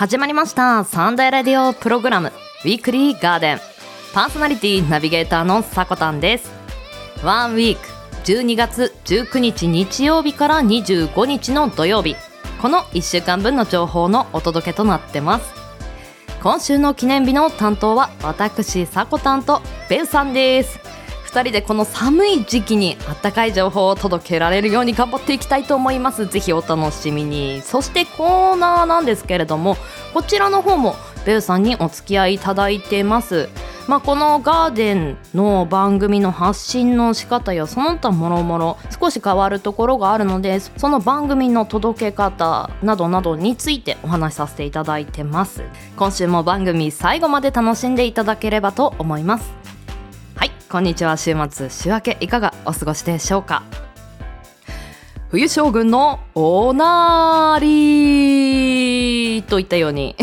始まりました。サンデーラディオプログラム。ウィークリーガーデン。パーソナリティナビゲーターのさこたんです。ワンウィーク。12月19日日曜日から25日の土曜日。この1週間分の情報のお届けとなってます。今週の記念日の担当は私さこたんとベウさんです。2人でこの寒い時期にあったかい情報を届けられるように頑張っていきたいと思います。ぜひお楽しみに。そしてコーナーなんですけれどもこちらの方もベウさんにお付き合いいただいてます。まあ、このガーデンの番組の発信の仕方やその他もろもろ少し変わるところがあるのでその番組の届け方などなどについてお話しさせていただいてます。今週も番組最後まで楽しんでいただければと思います。はいこんにちは。週末週明けいかがお過ごしでしょうか？冬将軍のおなーりといったように。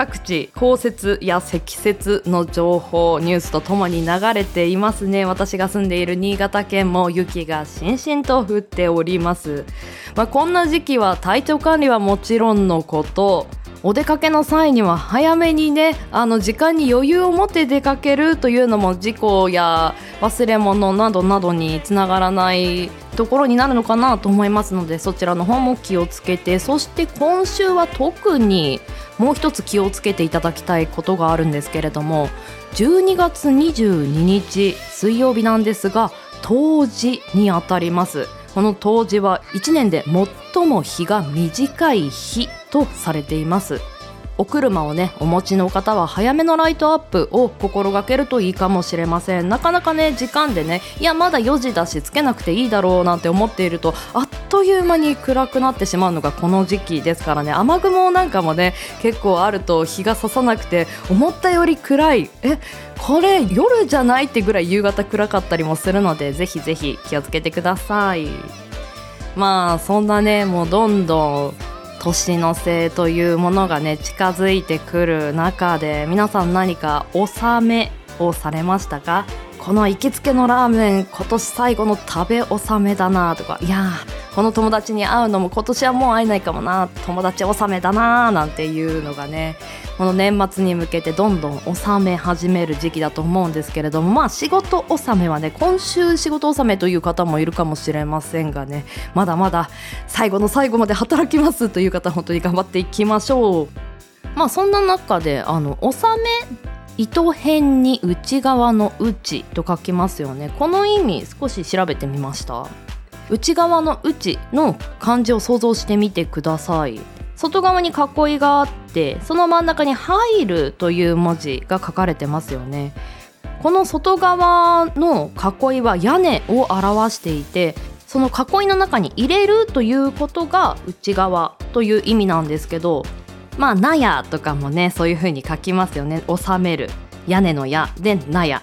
各地降雪や積雪の情報ニュースとともに流れていますね。私が住んでいる新潟県も雪がしんしんと降っております、まあ、こんな時期は体調管理はもちろんのことお出かけの際には早めにねあの時間に余裕を持って出かけるというのも事故や忘れ物などなどにつながらないところになるのかなと思いますのでそちらの方も気をつけてそして今週は特にもう一つ気をつけていただきたいことがあるんですけれども12月22日水曜日なんですが冬至にあたります。この冬至は1年で最も日が短い日とされています。お車をねお持ちの方は早めのライトアップを心がけるといいかもしれません。なかなかね時間でねいやまだ4時だしつけなくていいだろうなんて思っているとあっという間に暗くなってしまうのがこの時期ですからね。雨雲なんかもね結構あると日が差さなくて思ったより暗い。えこれ夜じゃないってぐらい夕方暗かったりもするのでぜひぜひ気をつけてください。まあそんなねもうどんどん年の瀬というものがね近づいてくる中で皆さん何か納めをされましたか？この行きつけのラーメン今年最後の食べ納めだなとかいやこの友達に会うのも今年はもう会えないかもな。友達納めだななんていうのがねこの年末に向けてどんどん納め始める時期だと思うんですけれどもまあ仕事納めはね今週仕事納めという方もいるかもしれませんがねまだまだ最後の最後まで働きますという方本当に頑張っていきましょう。まあそんな中であの納め糸辺に内側の内と書きますよね。この意味少し調べてみました？内側の内の漢字を想像してみてください。外側に囲いがあってその真ん中に「入る」という文字が書かれてますよね。この外側の囲いは屋根を表していてその囲いの中に入れるということが内側という意味なんですけどまあ納屋とかもねそういう風に書きますよね。収める。屋根の屋。で納屋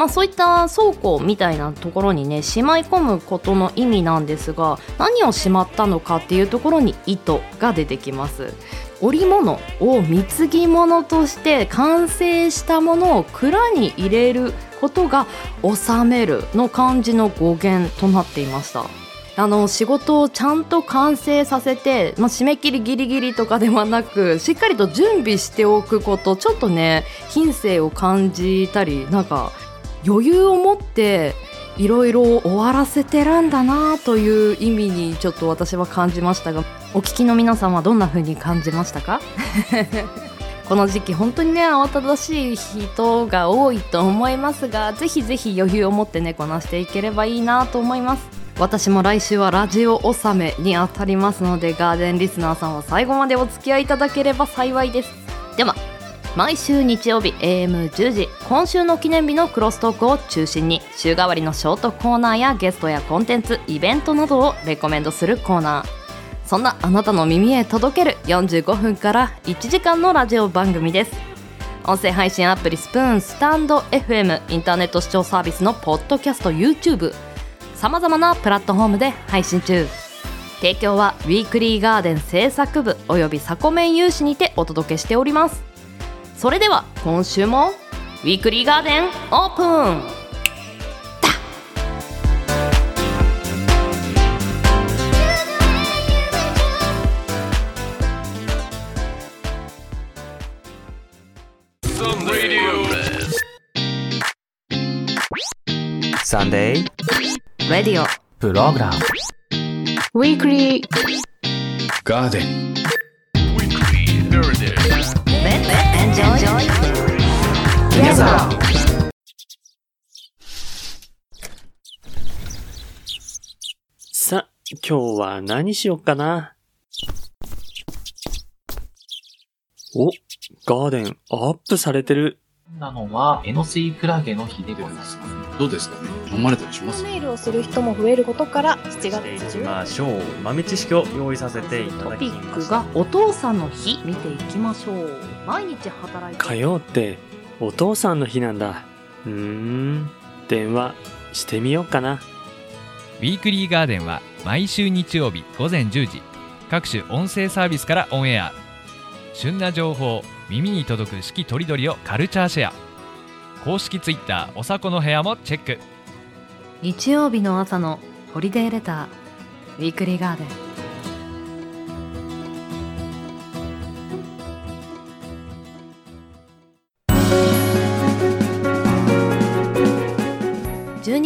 まあ、そういった倉庫みたいなところにねしまい込むことの意味なんですが何をしまったのかっていうところに糸が出てきます。織物を貢ぎ物として完成したものを蔵に入れることが収めるの漢字の語源となっていました。あの仕事をちゃんと完成させて、まあ、締め切りギリギリとかではなくしっかりと準備しておくことちょっとね品性を感じたりなんか余裕を持っていろいろ終わらせてるんだなという意味にちょっと私は感じましたがお聞きの皆さんはどんな風に感じましたか？この時期本当にね慌ただしい人が多いと思いますがぜひぜひ余裕を持ってねこなしていければいいなと思います。私も来週はラジオ納めにあたりますのでガーデンリスナーさんは最後までお付き合いいただければ幸いです。では。毎週日曜日 AM10 時今週の記念日のクロストークを中心に週替わりのショートコーナーやゲストやコンテンツイベントなどをレコメンドするコーナー。そんなあなたの耳へ届ける45分から1時間のラジオ番組です。音声配信アプリスプーンスタンド FM インターネット視聴サービスのポッドキャスト YouTube さまざまなプラットフォームで配信中。提供はウィークリーガーデン制作部およびサコメン有志にてお届けしております。それでは今週もウィークリーガーデンオープン! Sunday radio。program。Weekly Garden。Weekly Garden。さーさ、今日は何しよっかな？お、ガーデンアップされてる。なのは、エノスイクラゲの日でございます。どうですかね？飲まれたりします？ネイルをする人も増えることから7月していき10ましょう。豆知識を用意させていたトだきました。ピックがお父さんの日見ていきましょう毎日働いて火曜ってお父さんの日なんだ。うーん、電話してみようかな。ウィークリーガーデンは毎週日曜日午前10時。各種音声サービスからオンエア。旬な情報耳に届く四季とりどりをカルチャーシェア。公式ツイッターおさこの部屋もチェック。日曜日の朝のホリデーレターウィークリーガーデン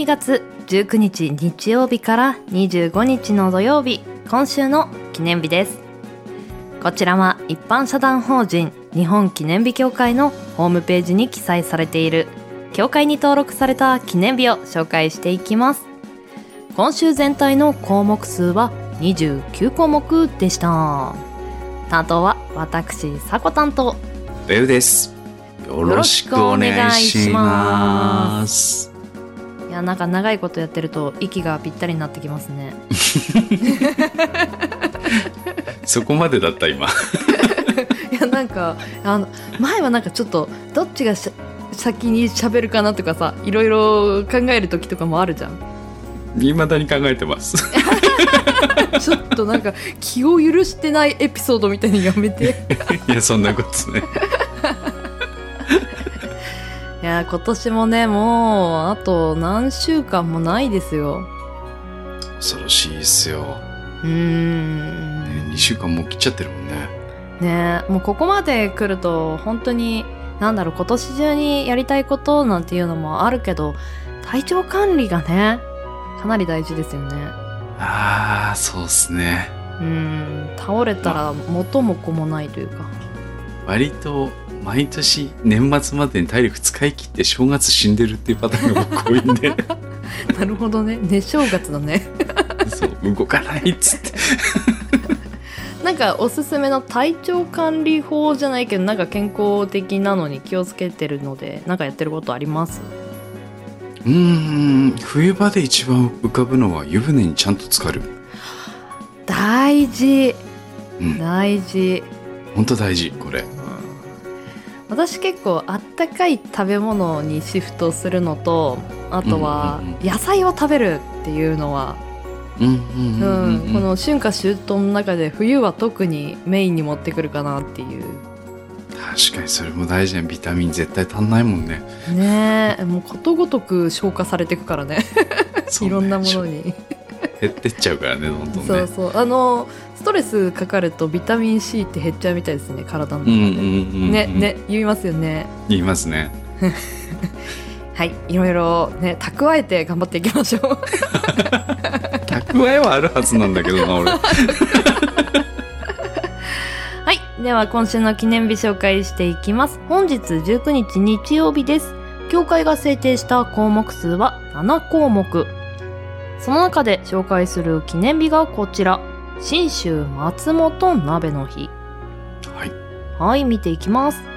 12月19日日曜日から25日の土曜日今週の記念日です。こちらは一般社団法人日本記念日協会のホームページに記載されている協会に登録された記念日を紹介していきます。今週全体の項目数は29項目でした。担当は私さこ担当ベウです。よろしくお願いします。やなんか長いことやってると息がぴったりになってきますね。そこまでだった今。いやなんかあの前はなんかちょっとどっちがし先に喋るかなとかさいろいろ考える時とかもあるじゃん。未だに考えてます。ちょっとなんか気を許してないエピソードみたいにやめて。いやそんなことねいや今年もねもうあと何週間もないですよ。恐ろしいっすよ、うーん。ね、2週間もう切っちゃってるもんね。ねもうここまで来ると本当になんだろう今年中にやりたいことなんていうのもあるけど体調管理がねかなり大事ですよね。ああそうっすね。うん倒れたら元も子もないというか。割と毎年年末までに体力使い切って正月死んでるっていうパターンが僕多いんで。なるほどね。寝正月だね。そう動かないっつって。なんかおすすめの体調管理法じゃないけどなんか健康的なのに気をつけてるのでなんかやってることあります？うーん冬場で一番浮かぶのは湯船にちゃんと浸かる。大事。うん。大事。本当大事これ私結構あったかい食べ物にシフトするのとあとは野菜を食べるっていうのは、この春夏秋冬の中で冬は特にメインに持ってくるかなっていう。確かにそれも大事ね。ビタミン絶対足んないもんね。ねえもうことごとく消化されていくからね。いろんなものに。減ってっちゃうからねどんどんね。そうそう。あのストレスかかるとビタミン C って減っちゃうみたいですね体の中で、うんうんうんうんねね言いますよね言いますね はいいろいろね蓄えて頑張っていきましょう蓄えはあるはずなんだけどな俺 はい。では今週の記念日紹介していきます。本日19日日曜日です。協会が制定した項目数は7項目。その中で紹介する記念日がこちら。信州松本鍋の日。はいはい、見ていきます。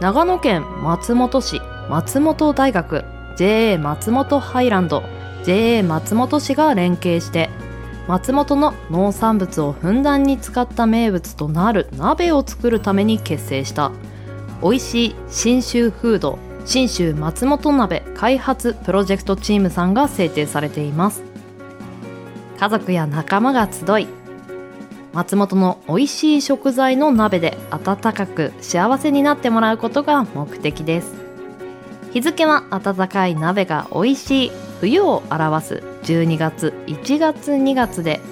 長野県松本市松本大学 JA 松本ハイランド JA 松本市が連携して松本の農産物をふんだんに使った名物となる鍋を作るために結成した美味しい信州フード信州松本鍋開発プロジェクトチームさんが制定されています家族や仲間が集い松本の美味しい食材の鍋で温かく幸せになってもらうことが目的です。日付は温かい鍋が美味しい冬を表す12月1月2月で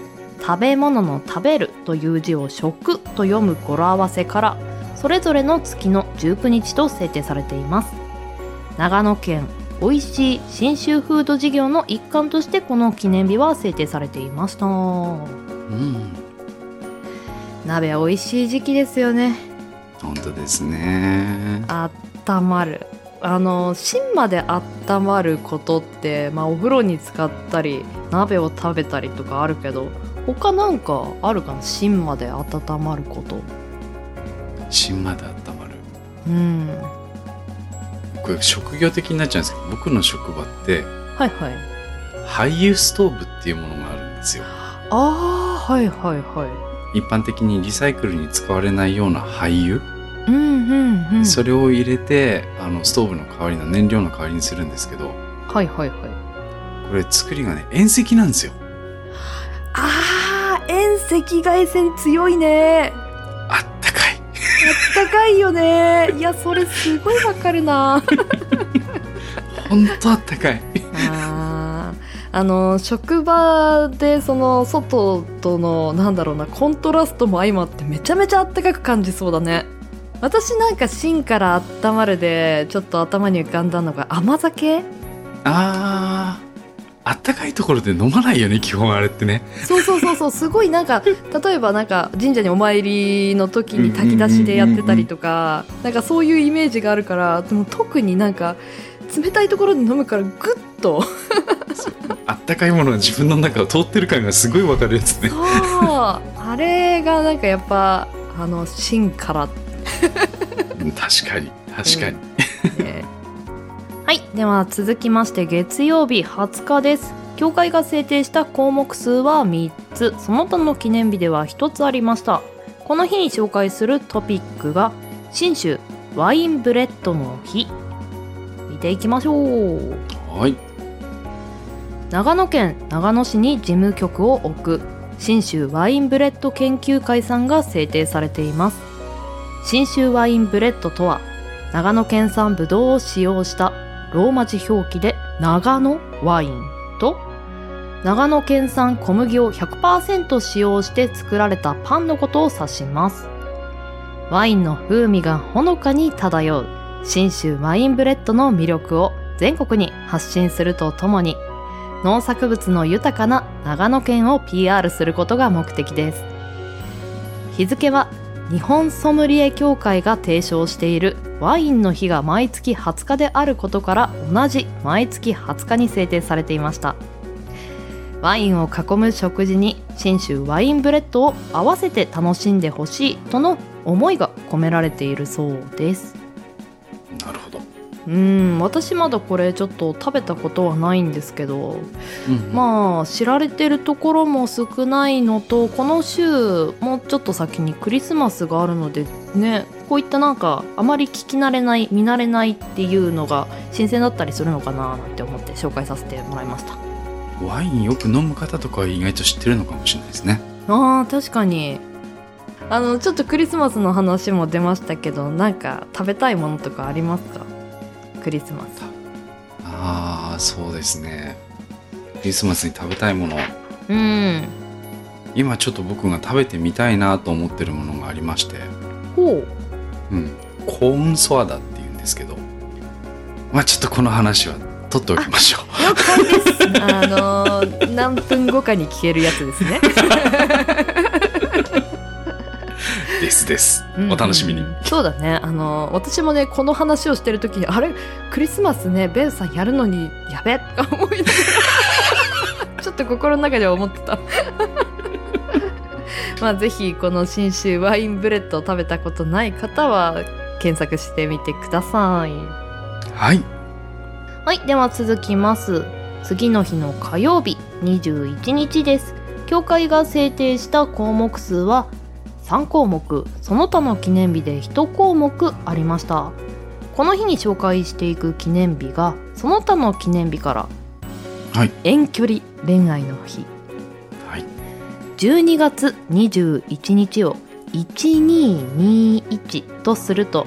食べ物の食べるという字を食と読む語呂合わせからそれぞれの月の19日と制定されています。長野県美味しい信州フード事業の一環としてこの記念日は制定されていましたうん。鍋美味しい時期ですよね本当ですね。あったまるあの芯まであったまることって、まあ、お風呂に使ったり鍋を食べたりとかあるけど他なんかあるかな？芯まで温まること芯まで温まる。うんこれ職業的になっちゃうんですけど、僕の職場って、はいはい。廃油ストーブっていうものがあるんですよ。ああはいはいは一般的にリサイクルに使われないような廃油、いうんうんうん。それを入れてあのストーブの代わりの燃料の代わりにするんですけどはいはいはい。これ作りがね遠赤なんですよ。あー遠赤外線強いね高いよね。いやそれすごいわかるな。ほんとあったかい。あー。あの職場でその外とのなんだろうなコントラストも相まってめちゃめちゃあったかく感じそうだね。私なんか芯から温まるでちょっと頭に浮かんだのが甘酒？あーあったかいところで飲まないよね基本あれってね。そうそうそうそうすごいなんか 例えばなんか神社にお参りの時に炊き出しでやってたりとかなんかそういうイメージがあるからでも特になんか冷たいところで飲むからグッと。あったかいものが自分の中を通ってる感がすごいわかるやつね。そう。あれがなんかやっぱあの芯からうん確かに確かに、ねはいでは続きまして月曜日20日です。協会が制定した項目数は3つ。その他の記念日では1つありました。この日に紹介するトピックが信州ワインブレッドの日。見ていきましょう。はい。長野県長野市に事務局を置く信州ワインブレッド研究会さんが制定されています。信州ワインブレッドとは長野県産ブドウを使用したローマ字表記で長野ワインと長野県産小麦を100%使用して作られたパンのことを指します。ワインの風味がほのかに漂う信州ワインブレッドの魅力を全国に発信するとともに農作物の豊かな長野県を PR することが目的です。日付は日本ソムリエ協会が提唱しているワインの日が毎月20日であることから同じ毎月20日に制定されていました。ワインを囲む食事に信州ワインブレッドを合わせて楽しんでほしいとの思いが込められているそうです、うん私まだこれちょっと食べたことはないんですけどうんまあ知られてるところも少ないのとこの週もうちょっと先にクリスマスがあるのでねこういったなんかあまり聞き慣れない見慣れないっていうのが新鮮だったりするのかななんて思って紹介させてもらいました。ワインよく飲む方とかは意外と知ってるのかもしれないですね。あー確かに。あのちょっとクリスマスの話も出ましたけどなんか食べたいものとかありますか？クリスマス。ああそうですね。クリスマスに食べたいもの。うん。今ちょっと僕が食べてみたいなと思ってるものがありまして。ほう。うん、コーンソワダっていうんですけど。まあちょっとこの話は取っておきましょう。了解です。あのー何分後かに聞けるやつですね ですです。お楽しみに、うんうんうんそうだね。あの私もねこの話をしてる時にあれ？クリスマスねベンさんやるのにやべ？と か思いながら。ちょっと心の中では思ってた。まあぜひこの信州ワインブレッドを食べたことない方は検索してみてください。はい。はい、では続きます。次の日の火曜日、21日です。協会が制定した項目数は3項目、その他の記念日で1項目ありました。この日に紹介していく記念日が、その他の記念日から、はい遠距離恋愛の日。はい12月21日を1221とすると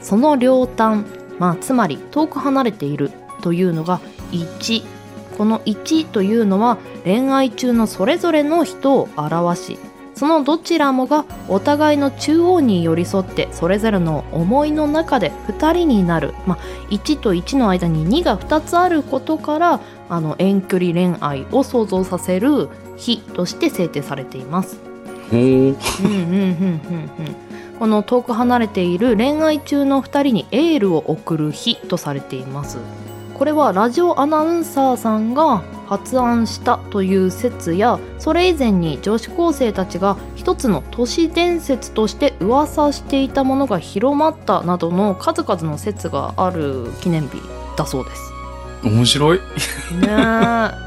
その両端まあつまり遠く離れているというのが1この1というのは恋愛中のそれぞれの人を表しそのどちらもがお互いの中央に寄り添ってそれぞれの思いの中で2人になる、まあ、1と1の間に2が2つあることからあの遠距離恋愛を想像させる日として制定されています。この遠く離れている恋愛中の2人にエールを送る日とされています。これはラジオアナウンサーさんが発案したという説やそれ以前に女子高生たちが一つの都市伝説として噂していたものが広まったなどの数々の説がある記念日だそうです。面白い。ねえ。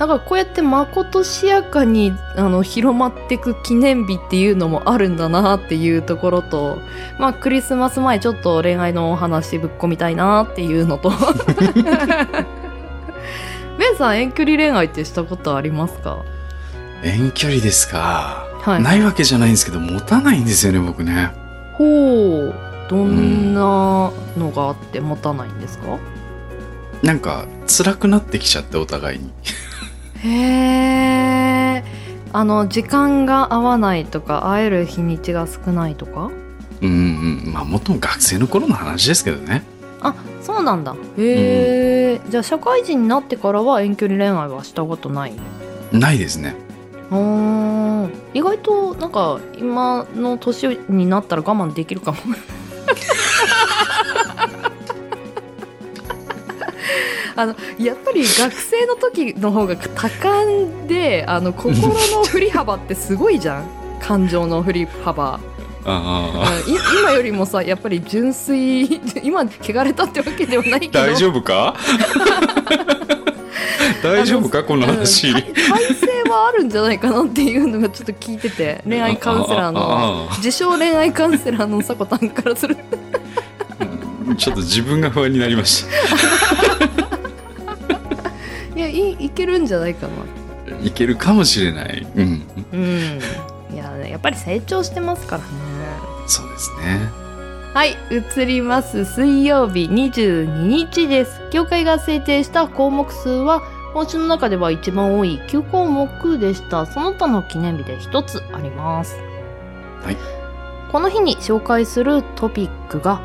だからこうやってまことしやかにあの広まっていく記念日っていうのもあるんだなっていうところとまあクリスマス前ちょっと恋愛のお話ぶっ込みたいなっていうのとベンさん遠距離恋愛ってしたことありますか？遠距離ですか？はいないわけじゃないんですけど、持たないんですよね、僕ね。ほうどんなのがあって持たないんですか、なんか、辛くなってきちゃって、お互いに。へえあの時間が合わないとか会える日にちが少ないとか？うんうん。まあ、もっとも学生の頃の話ですけどね。あそうなんだ。へえ、じゃあ社会人になってからは遠距離恋愛はしたことない？ないですね。うー。ん意外となんか今の年になったら我慢できるかも。あのやっぱり学生の時の方が多感であの心の振り幅ってすごいじゃん。感情の振り幅今よりもさやっぱり純粋 今汚れたってわけではないけあ。ど。大丈夫か？大丈夫か？この話。うん体体制はあるんじゃないかなっていうのがちょっと聞いてて。恋愛カウンセラーの自称恋愛カウンセラーのさこたんからする。ちょっと自分が不安になりましいやいいけるんじゃないかな。た。いけるかもしれない。うん。うん。いややっぱり成長してますからねそうですね。はい移ります。水曜日22日です。協会が制定した項目数は今週の中では一番多い9項目でした。その他の記念日で一つあります。はい。この日に紹介するトピックが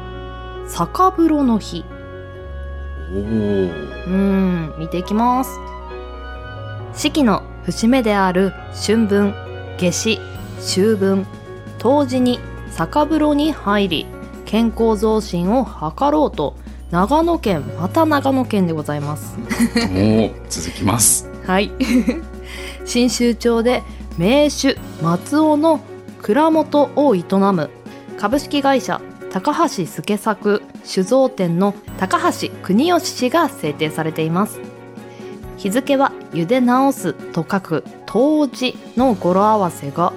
酒風呂の日。おお。うーん見ていきます。四季の節目である春分夏至秋分冬至に酒風呂に入り健康増進を図ろうと長野県また長野県でございますおお。続きます。はい 信州町で名酒松尾の蔵元を営む株式会社高橋助作酒造店の高橋国義氏が制定されています日付は茹で直すと書く冬至の語呂合わせが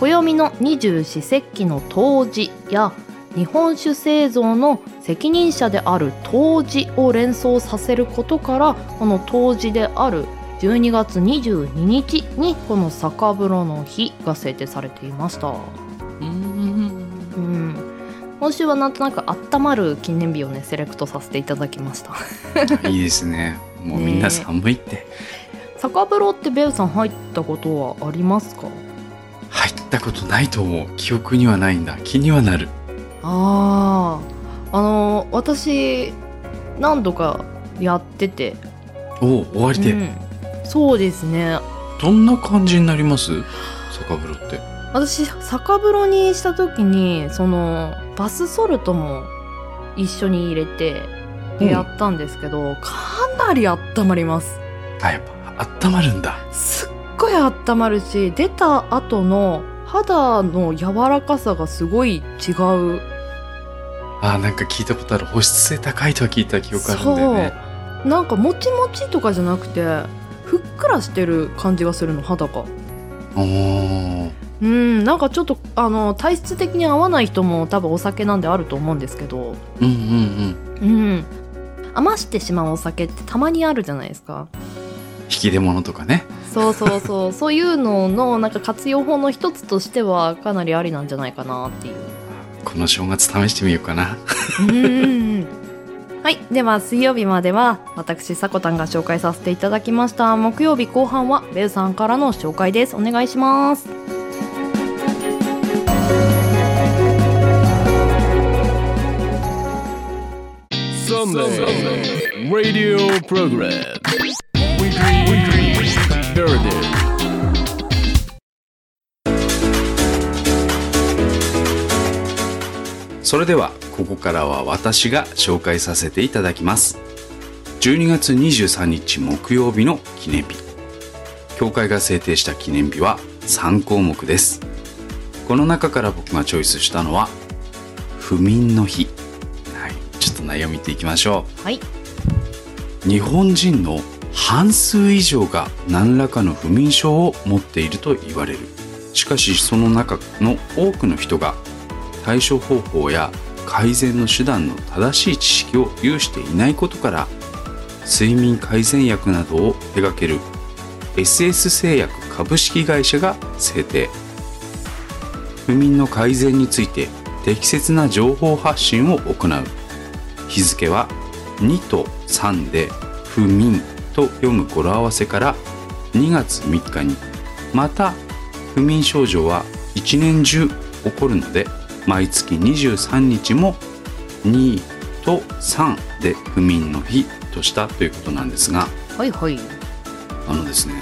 暦の二十四節気の冬至や日本酒製造の責任者である冬至を連想させることからこの冬至である12月22日にこの酒風呂の日が制定されていました。うん。今週はなんとなく温まる記念日をねセレクトさせていただきました。いいですね。もうみんな寒いって。酒風呂ってベウさん入ったことはありますか？入ったことないと思う。記憶にはないんだ。気にはなる。あああの私何度かやってて、おお、終わりで、うん、そうですねどんな感じになります？酒風呂って。私酒風呂にした時にそのバスソルトも一緒に入れてうんやったんですけど、かなり温まりますあ、やっぱ、温まるんだ。すっごい温まるし出た後の肌の柔らかさがすごい違うあ、なんか聞いたことある。保湿性高いとは聞いた記憶あるんだよね。なんかもちもちとかじゃなくてふっくらしてる感じがするの肌がおお。うんなんかちょっとあの体質的に合わない人も多分お酒なんであると思うんですけどうんうんうん。うん余してしまうお酒ってたまにあるじゃないですか引き出物とかね。そうそうそう。そういうののなんか活用法の一つとしてはかなりありなんじゃないかなっていう。この正月試してみようかな。うんはい。では水曜日までは私さこたんが紹介させていただきました。木曜日後半はベウさんからの紹介です。お願いします。Sunday Radio Program Weekly Heritage それではここからは私が紹介させてい。ただきます12月23日木曜日の記念日教会が制定した記念日は3項目ですこの中から僕がチョイスしたのは不眠の日はい。ちょっと内容見てい。きましょはい。う日本人の半数以上が何らかの不眠症を持っていると言われる。しかしその中の多くの人が対処方法や改善の手段の正しい知識を有していないことから睡眠改善薬などを手掛ける SS 製薬株式会社が制定。不眠の改善について適切な情報発信を行う。日付は2と3で不眠。と読む語呂合わせから2月3日にまた不眠症状は一年中起こるので毎月23日も2と3で不眠の日としたということなんですがはいはい。あのですね、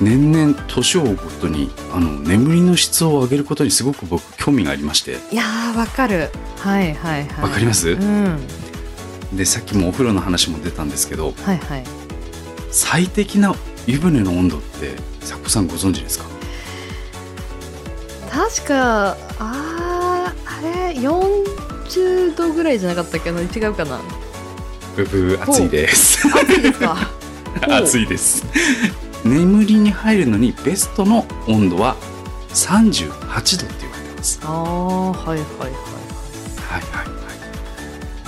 年々年を追うごとにあの眠りの質を上げることにすごく僕興味がありましていやー、わかる。はいはいはい。わかります？うん。でさっきもお風呂の話も出たんですけどはいはい。最適な湯船の温度ってさこさんご存知ですか？確か、あー、あれ、40度ぐらいじゃなかったっけな？違うかな？ブブー暑いです。暑いですか？暑いです。眠りに入るのにベストの温度は38度って言われてます。あー、はいはいはい。はいはいはい。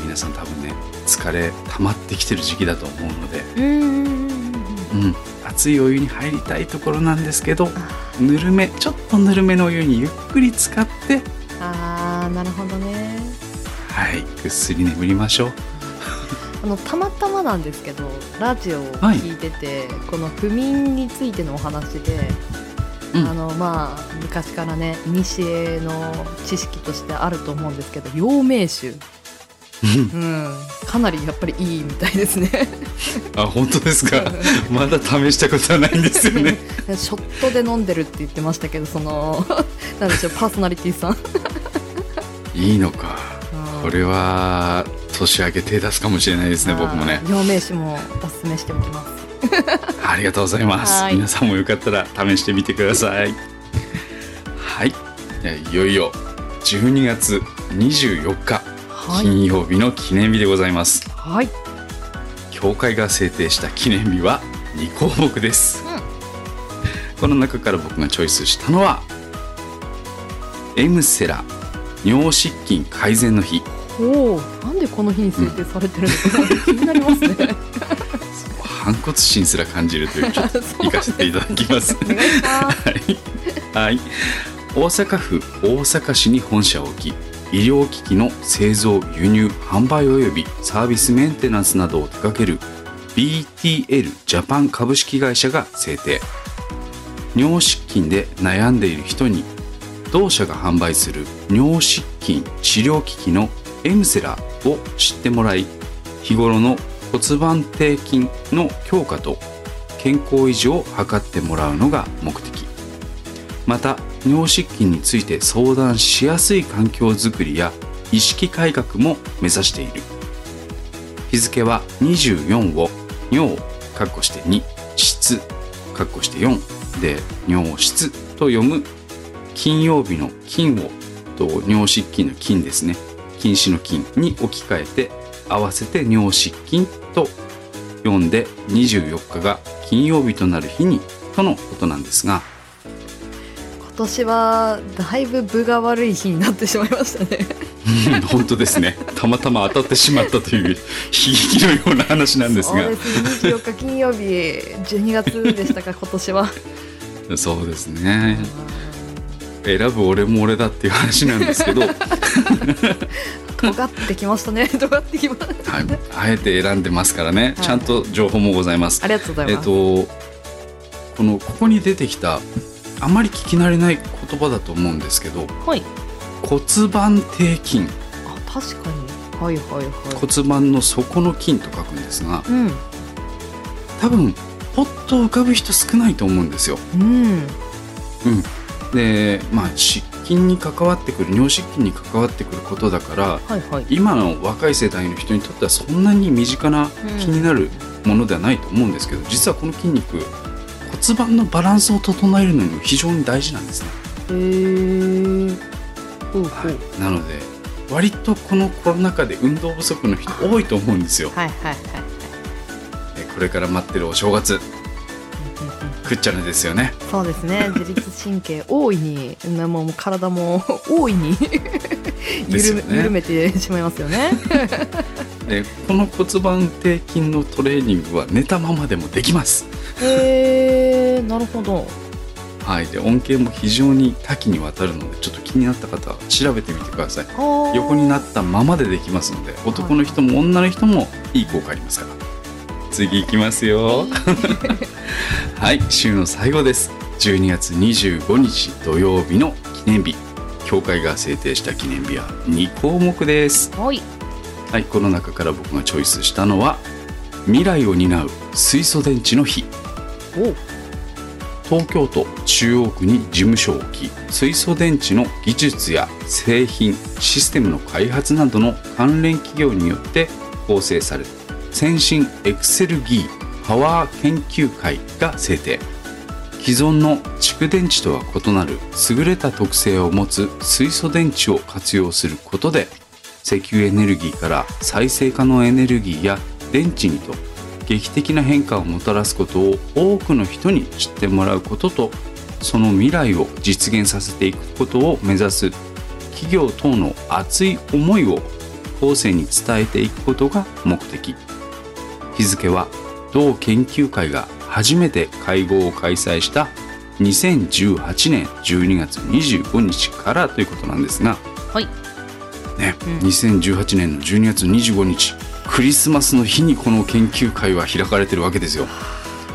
皆さん多分ね疲れ溜まってきてる時期だと思うので、うん熱いお湯に入りたいところなんですけどぬるめちょっとぬるめのお湯にゆっくり使ってあーなるほどね。はいぐっすり眠りましょう。あのたまたまなんですけどラジオを聞いてて、この不眠についてのお話で、うん。あのまあ昔からね古の知識としてあると思うんですけど陽明酒、うん、かなりやっぱりいいみたいですね。あ本当ですか？まだ試したことはないんですよね。ショットで飲んでるって言ってましたけどその なんでしょうパーソナリティさん。いいのか。うん。これは年明け手出すかもしれないですね僕もね。あー陽明酒もおすすめしておきます。ありがとうございます。はい。皆さんもよかったら試してみてください。はい。いよいよ12月24日はい金曜日の記念日でございます、はい。教会が制定した記念日は2項目です、この中から僕がチョイスしたのはエムセラ尿失禁改善の日。おおなんでこの日に制定されてるのか 気になりますね。反骨心すら感じるというちょっと 行かせていただきます。はい、はい、大阪府大阪市に本社を置き医療機器の製造輸入販売及びサービスメンテナンスなどを手掛ける BTL ジャパン株式会社が制定。尿失禁で悩んでいる人に同社が販売する尿失禁治療機器のエムセラを知ってもらい日頃の骨盤底筋の強化と健康維持を図ってもらうのが目的。また尿失禁について相談しやすい環境づくりや意識改革も目指している。日付は24を尿かっこして2質かっこして4で尿質と読む。金曜日の金をと尿失禁の金ですね。禁止の金に置き換えて合わせて尿失禁と読んで24日が金曜日となる日にとのことなんですが年はだいぶ分が悪い日になってしまいましたね。うん本当ですね。たまたま当たってしまったという悲劇のような話なんですが。そうですね。24日金曜日12月でしたか今年は。そうですね。選ぶ俺も俺だっていう話なんですけど、はい、尖ってきましたね。尖ってきました。あえて選んでますからね、はい。ちゃんと情報もございます。ありがとうございえっます、とこのここに出てきたあまり聞き慣れない言葉だと思うんですけどはい。骨盤底筋。あ確かに。はいはいはい。骨盤の底の筋と書くんですがうん。多分ポッと浮かぶ人少ないと思うんですよ。うん。でまあ湿筋に関わってくる尿失禁に関わってくることだからはいはい。今の若い世代の人にとってはそんなに身近な気になるものではないと思うんですけど、実はこの筋肉骨盤のバランスを整えるのにも非常に大事なんですね。へえほうほはい。うなので割とこのコロナ禍で運動不足の人多いと思うんですよ。はいはいはいえこれから待ってるお正月。くっちゃねですよね。そうですね。自律神経大いになもう体も大いに 緩め緩めてしまいますよねでこの骨盤底筋のトレーニングは寝たままでもできます。へえなるほど。はい、で恩恵も非常に多岐にわたるのでちょっと気になった方は調べてみてください。横横になったままでできますので男の人も女の人もいい効果ありますから。次いきますよ。はい。週の最後です。12月25日土曜日の記念日。協会が制定した記念日は2項目です。はいはいこの中から僕がチョイスしたのは未来を担う水素電池の日。お東京都中央区に事務所を置き水素電池の技術や製品システムの開発などの関連企業によって構成される先進エクセルギーパワー研究会が制定。既存の蓄電池とは異なる優れた特性を持つ水素電池を活用することで石油エネルギーから再生可能エネルギーや電池にと劇的な変化をもたらすことを多くの人に知ってもらうこととその未来を実現させていくことを目指す企業等の熱い思いを後世に伝えていくことが目的。日付は同研究会が初めて会合を開催した2018年12月25日からということなんですが、はい。ね。うん。2018年の12月25日クリスマスの日にこの研究会は開かれてるわけですよ。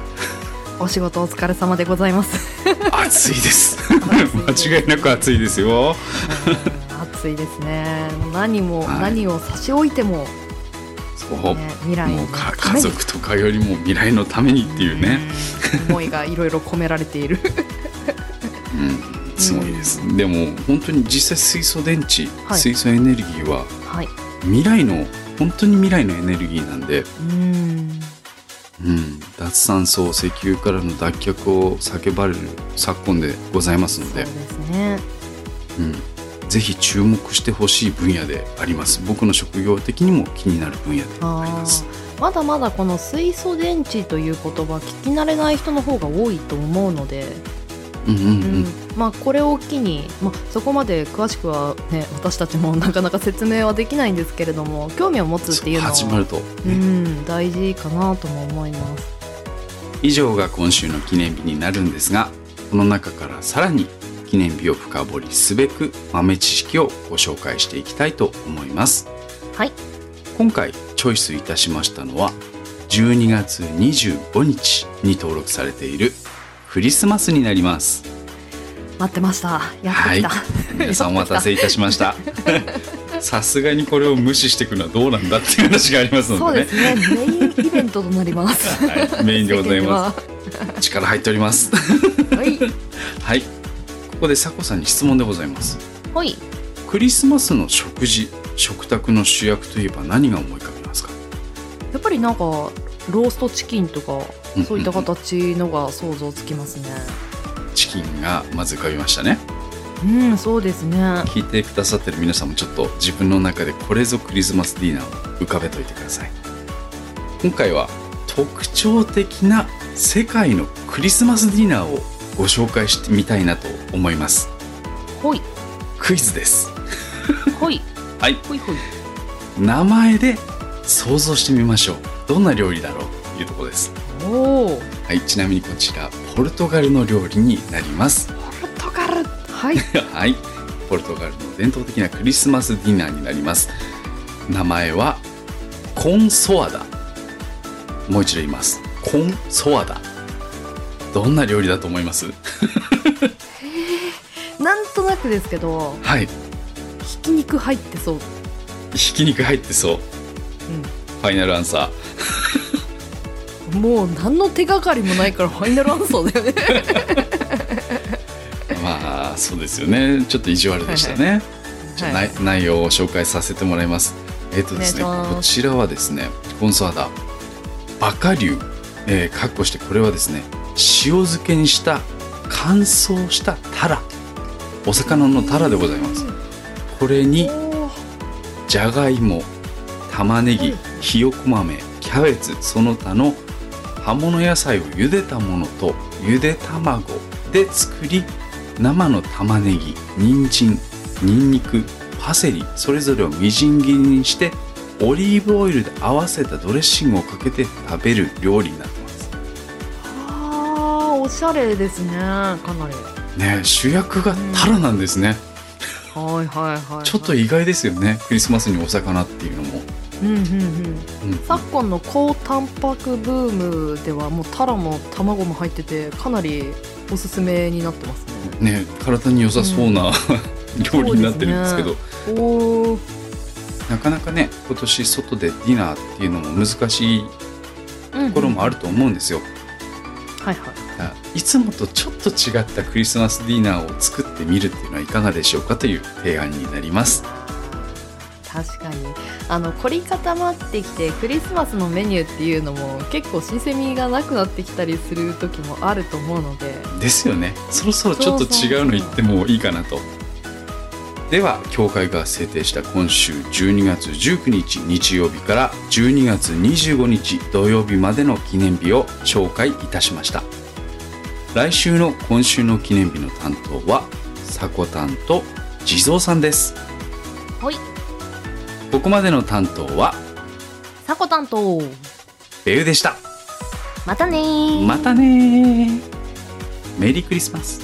お仕事お疲れ様でございます。暑いです。間違いなく暑いですよ。うん。暑いですね。何も、はい。何を差し置いても、そう、ね、未来の家族とかよりも未来のために。っていうね、うん思いがいろいろ込められているうん、すごいです、でも本当に実際水素電池、はい。水素エネルギーははい。未来の本当に未来のエネルギーなんで、うん。うん、脱炭素石油からの脱却を叫ばれる昨今でございますので。そうですね。うん、ぜひ注目してほしい分野であります。僕の職業的にも気になる分野であります。まだまだこの水素電池という言葉聞き慣れない人の方が多いと思うので、うんうんううんんまあ、これを機に、まあ、そこまで詳しくは、ね、私たちもなかなか説明はできないんですけれども興味を持つっていうのは始まると、うん、大事かなとも思います。以上が今週の記念日になるんですがこの中からさらに記念日を深掘りすべく豆知識をご紹介していきたいと思います。はい。今回チョイスいたしましたのは12月25日に登録されているクリスマスになります待ってました。やってきた、皆さんお待たせいたしました。さすがにこれを無視していくのはどうなんだっていう話がありますそうのでね。ですね。メインイベントとなります。はい、メインでございます。す力入っております。はい。はい。ここでさこさんに質問でございます。はい。クリスマスの食事食卓の主役といえば何が思い浮かびますか？やっぱりなんかローストチキンとかうんそういった形のが想像つきますね。チキンがまず浮かびましたね。うんそうですね。聞いてくださってる皆さんもちょっと自分の中でこれぞクリスマスディナーを浮かべといてください。今回は特徴的な世界のクリスマスディナーをご紹介してみたいなと思います。ほい。クイズです。ほい。はい。ほいほい。名前で想像してみましょう。どんな料理だろう？というところです。おおはいちなみにこちらポルトガルの料理になります。ポルトガル。はい。はい。ポルトガルの伝統的なクリスマスディナーになります。名前はコンソアダ。もう一度言います。コンソアダ。どんな料理だと思います？なんとなくですけどはい。き肉入ってそう。ひき肉入ってそう、ファイナルアンサもう何の手がかりもないからファイナルアンサーだよね。ー まあそうですよね。ちょっと意地悪でしたね、じゃあはい。内内容を紹介させてもらいます。えっ、とですねこちらはですねコンサーダバカリュウえー、かっこしてこれはですね塩漬けにした乾燥したタラ。お魚のタラでございます。これにじゃがいも玉ねぎひよこ豆キャベツその他の葉物野菜を茹でたものとゆで卵で作り生の玉ねぎ人参にんにくパセリそれぞれをみじん切りにしてオリーブオイルで合わせたドレッシングをかけて食べる料理になってます。あーおしゃれですねかなり。ね主役がタラなんですね、はいはいはい、はい、ちょっと意外ですよね。クリスマスにお魚っていうのも、うんうんうん。うん昨今の高タンパクブームではもうタラも卵も入っててかなりおすすめになってますね。ね体に良さそうな、料理になってるんですけど。おー。なかなかね今年外でディナーっていうのも難しいうんところもあると思うんですよ、はいはい。だからいつもとちょっと違ったクリスマスディナーを作ってみるっていうのはいかがでしょうかという提案になります確かに。あの凝り固まってきてクリスマスのメニューっていうのも結構新鮮味がなくなってきたりする時もあると思うので。ですよね。そろそろちょっと違うの言ってもいいかなと。では協会が制定した今週12月19日日曜日から12月25日土曜日までの記念日を紹介いたしました。来週の今週の記念日の担当はさこたんと地蔵さんです。はいここまでの担当はさこ担当。ベウでした。またね。ーまたね。ーメリークリスマス。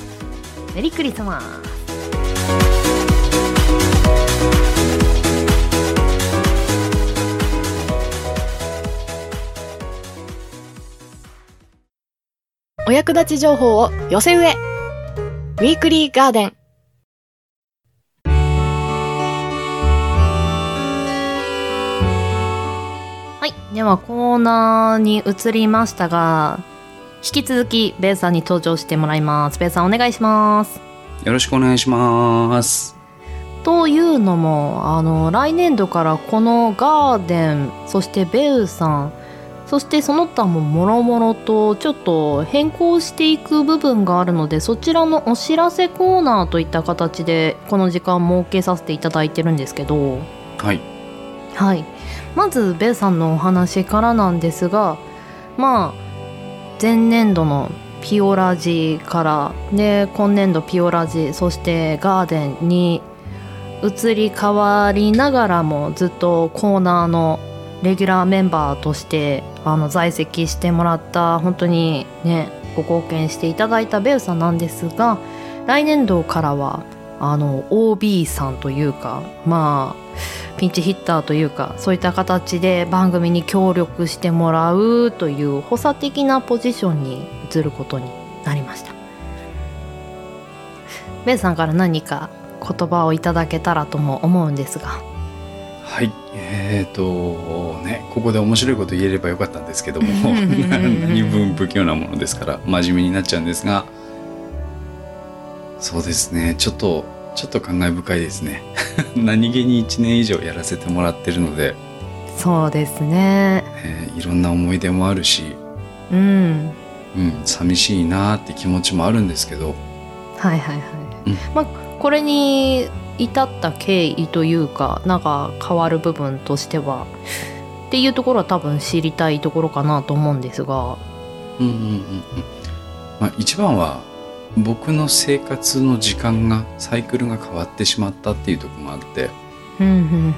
メリークリスマス。お役立ち情報を寄せ植え。ウィークリーガーデン。ではコーナーに移りましたが引き続きベイさんに登場してもらいます。ベイさんお願いします。よろしくお願いします。というのもあの来年度からこのガーデンそしてベウさんそしてその他ももろもろとちょっと変更していく部分があるのでそちらのお知らせコーナーといった形でこの時間設けさせていただいてるんですけど。はい。はいまずベウさんのお話からなんですがまあ前年度のピオラジからで今年度ピオラジそしてガーデンに移り変わりながらもずっとコーナーのレギュラーメンバーとしてあの在籍してもらった本当にねご貢献していただいたベウさんなんですが来年度からはあの OB さんというかまあピンチヒッターというかそういった形で番組に協力してもらうという補佐的なポジションに移ることになりました。ベンさんから何か言葉をいただけたらとも思うんですが。はい。えーとねここで面白いこと言えればよかったんですけども 何分不器用なものですから真面目になっちゃうんですが。そうですね。ちょっとちょっと感慨深いですね。何気に1年以上やらせてもらってるので、そうですね。えーいろんな思い出もあるし、うん。うん、寂しいなーって気持ちもあるんですけど。はいはいはい、うん。まあこれに至った経緯というかなんか変わる部分としてはっていうところは多分知りたいところかなと思うんですが。うんうんうんうん。まあ、一番は僕の生活の時間がサイクルが変わってしまったっていうところもあって、うん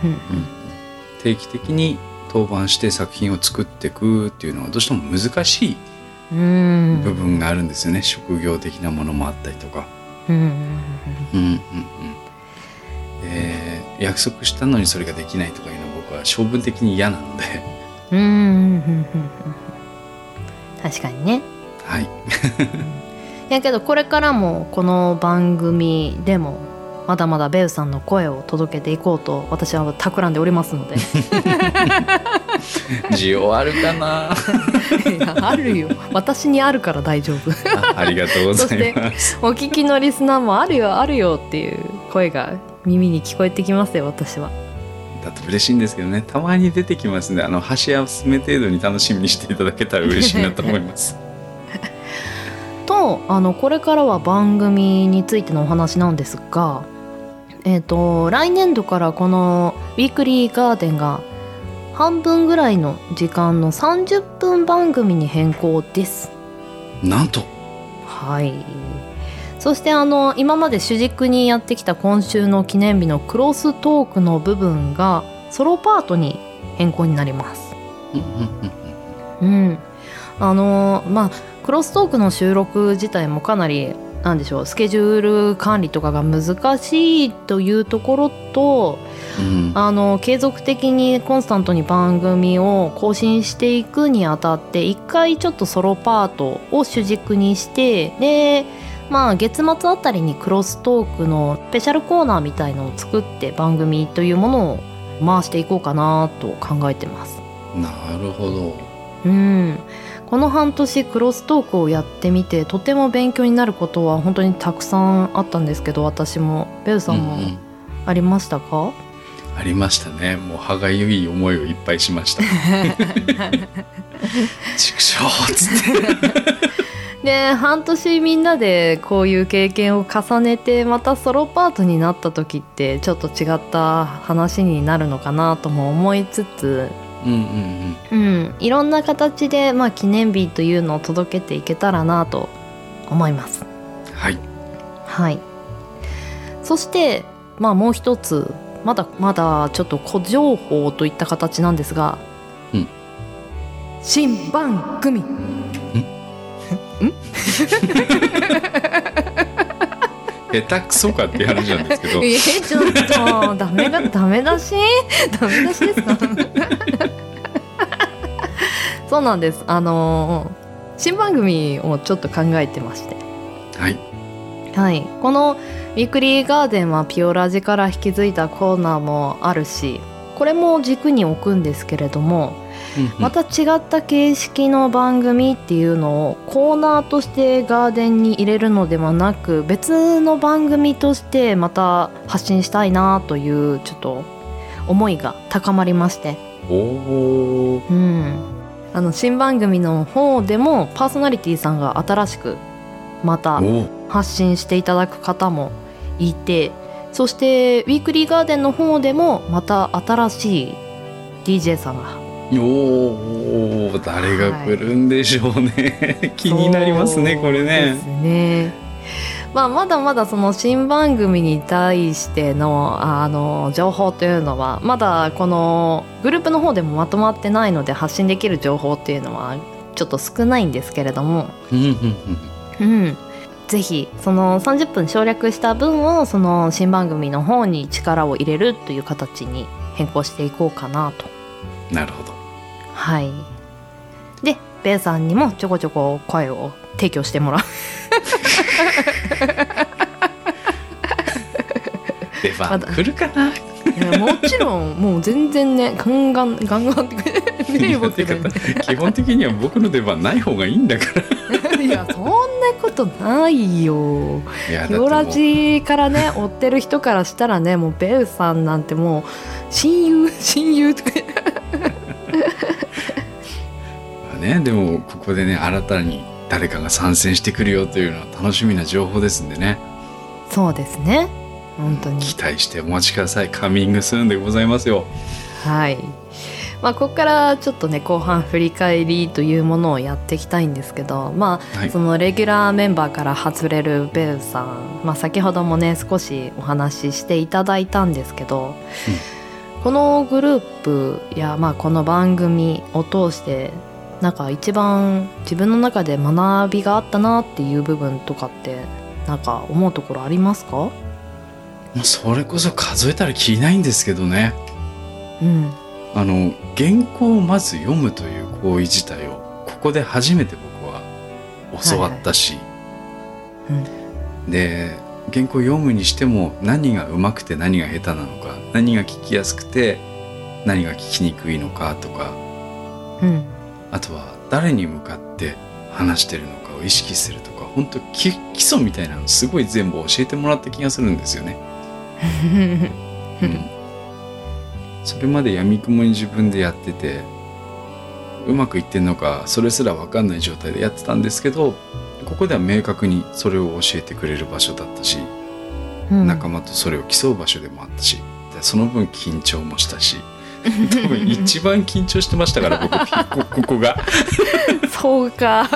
定期的に当番して作品を作っていくっていうのはどうしても難しい部分があるんですよね、職業的なものもあったりとか。約束したのにそれができないとかいうのは僕は性分的に嫌なので、うん。確かにね。はい、やけどこれからもこの番組でもまだまだベウさんの声を届けていこうと私は企んでおりますので。需要あるかな？いやあるよ。私にあるから大丈夫。あありがとうございます。お聞きのリスナーもあるよあるよっていう声が耳に聞こえてきますよ私は。だって嬉しいんですけどね。たまに出てきますんであの箸休め程度に楽しみにしていただけたら嬉しいなと思いますとあのこれからは番組についてのお話なんですがえっ、と来年度からこの「ウィークリーガーデン」が半分ぐらいの時間の30分番組に変更です。なんと。はい。そしてあの今まで主軸にやってきた今週の記念日のクロストークの部分がソロパートに変更になります。うんあのまあクロストークの収録自体もかなりなんでしょうスケジュール管理とかが難しいというところとうん。あの継続的にコンスタントに番組を更新していくにあたって一回ちょっとソロパートを主軸にしてでまあ月末あたりにクロストークのスペシャルコーナーみたいのを作って番組というものを回していこうかなと考えてます。なるほど。うん、この半年クロストークをやってみてとても勉強になることは本当にたくさんあったんですけど私もベルさんもうんうん。ありましたか、ありましたね。もう歯がゆい思いをいっぱいしました。畜生っつって。で半年みんなでこういう経験を重ねてまたソロパートになった時ってちょっと違った話になるのかなとも思いつつ、うんうんうん、いろんな形で、まあ、記念日というのを届けていけたらなと思います。うんはいはい。そして、まあもう一つ、まだまだちょっと小情報といった形なんですが、うん新番組。下手くそかって話なんですけど。えちょっとダメだダメだし？ダメだしですか？そうなんです。あのー新番組をちょっと考えてまして。はい。はい、この「ウィークリーガーデン」はピオラジから引き継いだコーナーもあるしこれも軸に置くんですけれどもまた違った形式の番組っていうのをコーナーとしてガーデンに入れるのではなく別の番組としてまた発信したいなというちょっと思いが高まりまして。おおうん、あの新番組の方でもパーソナリティさんが新しくまたお発信していただく方もいてそしてウィークリーガーデンの方でもまた新しい DJ さんがおお誰が来るんでしょうね、気になりますねこれでね。すね。まあ、まだまだその新番組に対してのあの情報というのはまだこのグループの方でもまとまってないので発信できる情報っていうのはちょっと少ないんですけれども、うん。ぜひその30分省略した分をその新番組の方に力を入れるという形に変更していこうかなと。うんなるほどはい。でベイさんにもちょこちょこ声を提供してもらう。出番来るかな、もちろんもう全然ねガンガンガンガンってね基本的には僕の出番ない方がいいんだから。いやそんなことないよ。いやだってピオラジからね追ってる人からしたらねもうベウさんなんてもう親友親友とか。まあねでもここでね新たに誰かが参戦してくるよというのは楽しみな情報ですんでね。そうですね。本当に。期待してお待ちください。カミングスーンでございますよ。はい。まあここからちょっとね後半振り返りというものをやっていきたいんですけどまあ、はい。そのレギュラーメンバーから外れるベウさん、まあ、先ほどもね少しお話ししていただいたんですけど、このグループや、まあ、この番組を通してなんか一番自分の中で学びがあったなっていう部分とかってなんか思うところありますか？もうそれこそ数えたらきりないんですけどね。うん。あの原稿をまず読むという行為自体をここで初めて僕は教わったし、うん。で原稿読むにしても何が上手くて何が下手なのか何が聞きやすくて何が聞きにくいのかとか。うんあとは誰に向かって話してるのかを意識するとか本当基基礎みたいなのすごい全部教えてもらった気がするんですよね。うん、それまで闇雲に自分でやっててうまくいってんのかそれすら分かんない状態でやってたんですけどここでは明確にそれを教えてくれる場所だったし、うん仲間とそれを競う場所でもあったしでその分緊張もしたし多分一番緊張してましたから僕こ ここが。そうか。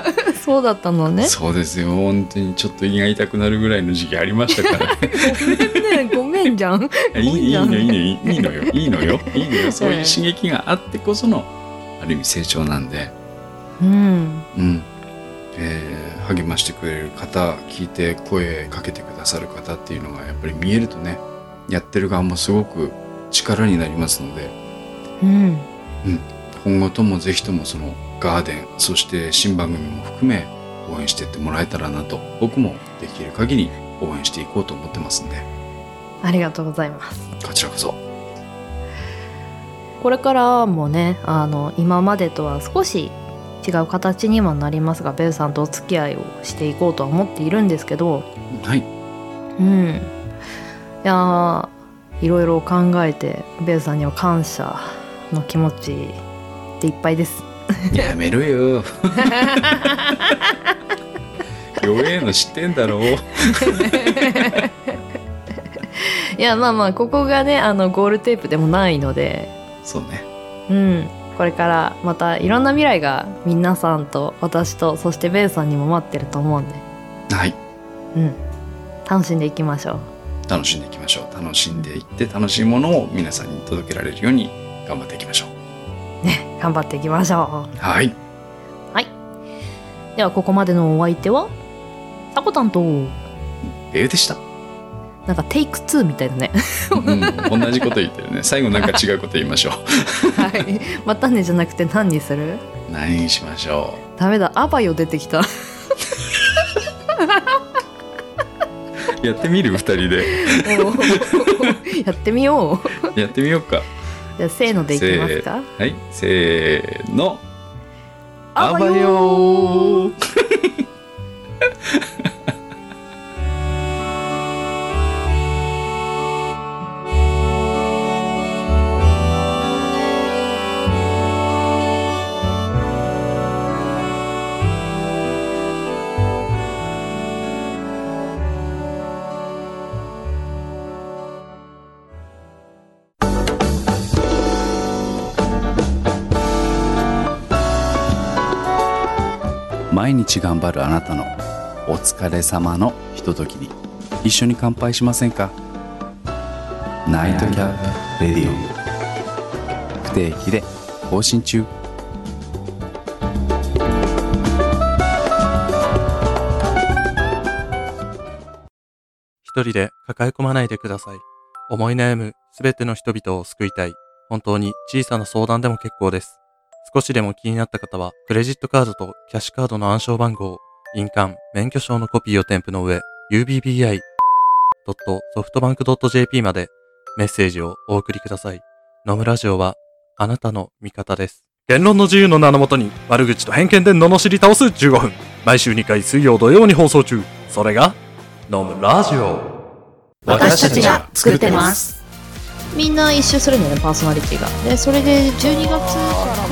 そうだったのね。そうですよ。本当にちょっと胃が痛くなるぐらいの時期ありましたからね。ね。ごめんじゃん。いいいいのいいのいいのよ。いいのよ。いいのよ。そういう刺激があってこそのある意味成長なんで。うん。うん、えー励ましてくれる方聞いて声かけてくださる方っていうのがやっぱり見えるとねやってる側もすごく力になりますのでうん。今後ともぜひともそのガーデンそして新番組も含め応援していってもらえたらなと僕もできる限り応援していこうと思ってますんで。ありがとうございます。こちらこそ。これからもねあの今までとは少し違う形にはなりますがベルさんとお付き合いをしていこうとは思っているんですけど。はい。うん。いやーいろいろ考えてベルさんには感謝の気持ちでいっぱいです。やめろよ。弱えの知ってんだろ。ういやまあまあここがねあのゴールテープでもないので。そうね。うん。これからまたいろんな未来が皆さんと私とそしてベルさんにも待ってると思うんで。はい。うん。楽しんでいきましょう。楽しんでいきましょう。楽しんでいって楽しいものを皆さんに届けられるように頑張っていきましょうね頑張っていきましょはい。うではここまでのお相手はタコタンとええでした。なんかテイク2みたいだねうん、同じこと言ってるね。最後なんか違うこと言いましょはいまたねじゃなくて何にする？う。何にしましょダメだアバヨ出てきたう。やってみる？二人で。やってみようやってみようか。じゃあせーのでいきますかはい。せーの。あばよー 毎日頑張るあなたのお疲れ様のひとときに一緒に乾杯しませんか？ナイトキャップレディオ不定期で更新中一人で抱え込まないでください。思い悩むすべての人々を救いたい。本当に小さな相談でも結構です。少しでも気になった方は、クレジットカードとキャッシュカードの暗証番号、印鑑、免許証のコピーを添付の上、ubbi.softbank.jp までメッセージをお送りください。野村ラジオはあなたの味方です。言論の自由の名のもとに悪口と偏見で罵り倒す15分。毎週2回水曜土曜に放送中。それが、野村ラジオ。私たちが作ってますみんな一周するんだよねパーソナリティがでそれで12月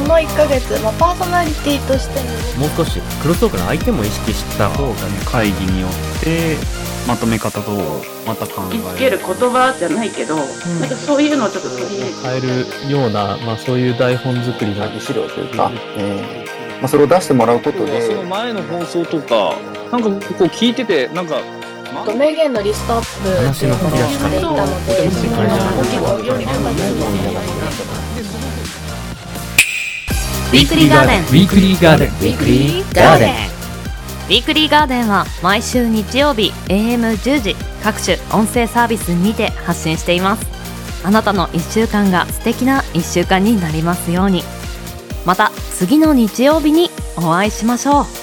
この1ヶ月、まあ、パーソナリティとしてももう少しクロストークの相手も意識した方がね会議によってまとめ方とまた考えつける言葉じゃないけど、なんかそういうのをちょっと取り入れて。変えるような、まあ、そういう台本作りの資料というか、えーまあ、それを出してもらうことで。その前の放送とかなんかこう聞いててなんか名言のリストアップっていうのをしていたので結構より深くウィークリーガーデンウィークリーガーデンウィークリーガーデンウィークリーガーデンは毎週日曜日 AM10 時各種音声サービスにて発信しています。あなたの1週間が素敵な1週間になりますように。また次の日曜日にお会いしましょう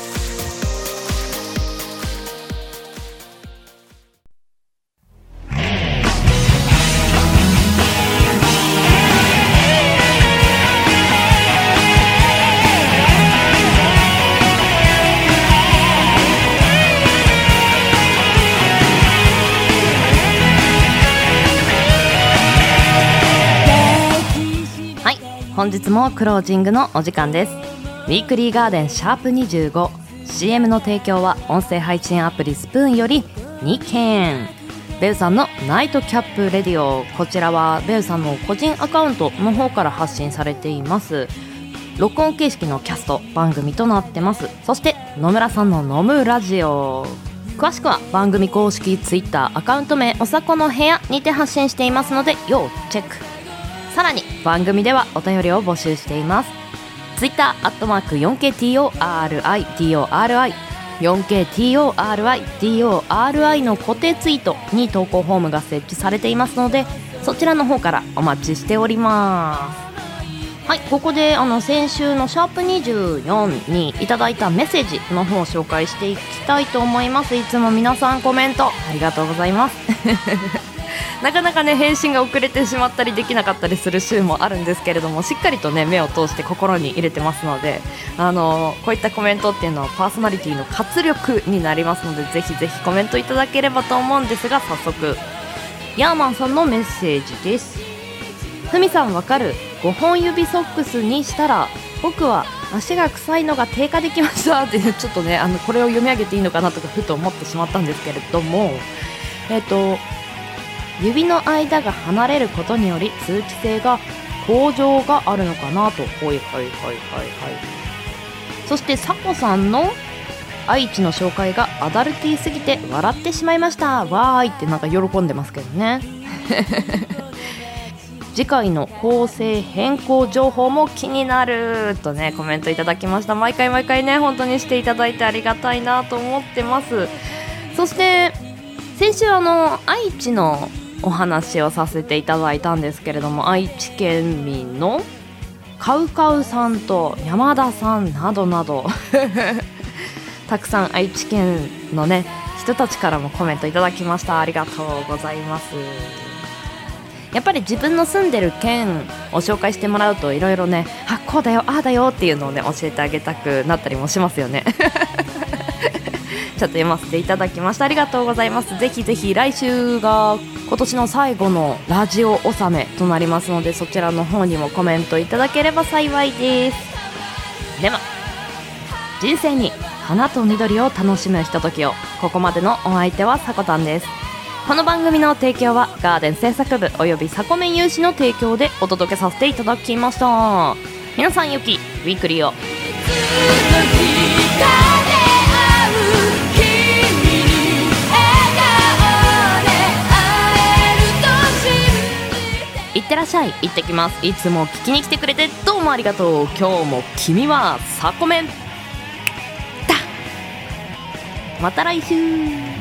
日もクロージングのお時間です。 Weekly Garden シャープ 25 CM の提供は音声配信アプリスプーンより2件。ベウさんのナイトキャップレディオ。こちらはベウさんの個人アカウントの方から発信されています。録音形式のキャスト番組となってます。そして野村さんの飲むラジオ。詳しくは番組公式ツイッターアカウント名おさこの部屋にて発信していますので要チェック。さらに番組ではお便りを募集しています。ツイッターアットマーク 4KTORIDORI 4KTORIDORI の固定ツイートに投稿フォームが設置されていますのでそちらの方からお待ちしております。はいここであの先週のシャープ24にいただいたメッセージの方を紹介していきたいと思います。いつも皆さんコメントありがとうございます。なかなかね返信が遅れてしまったりできなかったりする週もあるんですけれどもしっかりとね目を通して心に入れてますのであのこういったコメントっていうのはパーソナリティの活力になりますのでぜひぜひコメントいただければと思うんですが早速ヤーマンさんのメッセージです。ふみさんわかる5本指ソックスにしたら僕は足が臭いのが低下できましたっていうちょっとねあのこれを読み上げていいのかなとかふと思ってしまったんですけれどもえっ、と指の間が離れることにより通気性が向上があるのかなと。ほいはいはいはいはい。そしてサコさんの愛知の紹介がアダルティーすぎて笑ってしまいました。わーいってなんか喜んでますけどね。次回の構成変更情報も気になるとねコメントいただきました。毎回毎回ね本当にしていただいてありがたいなと思ってます。そして先週あの愛知のお話をさせていただいたんですけれども愛知県民のカウカウさんと山田さんなどなど たくさん愛知県のね人たちからもコメントいただきました。ありがとうございます。やっぱり自分の住んでる県を紹介してもらうといろいろねあこうだよああだよっていうのをね教えてあげたくなったりもしますよね。ちょっと読ませていただきました。ありがとうございます。ぜひぜひ来週が今年の最後のラジオ納めとなりますのでそちらの方にもコメントいただければ幸いです。では人生に花と緑を楽しむひとときを。ここまでのお相手はさこたんです。この番組の提供はガーデン制作部およびサコメン有志の提供でお届けさせていただきました。皆さんゆきウィークリーを。らっしゃい。行ってきます。いつも聞きに来てくれてどうもありがとう。今日も君はサコメン。だ。また来週。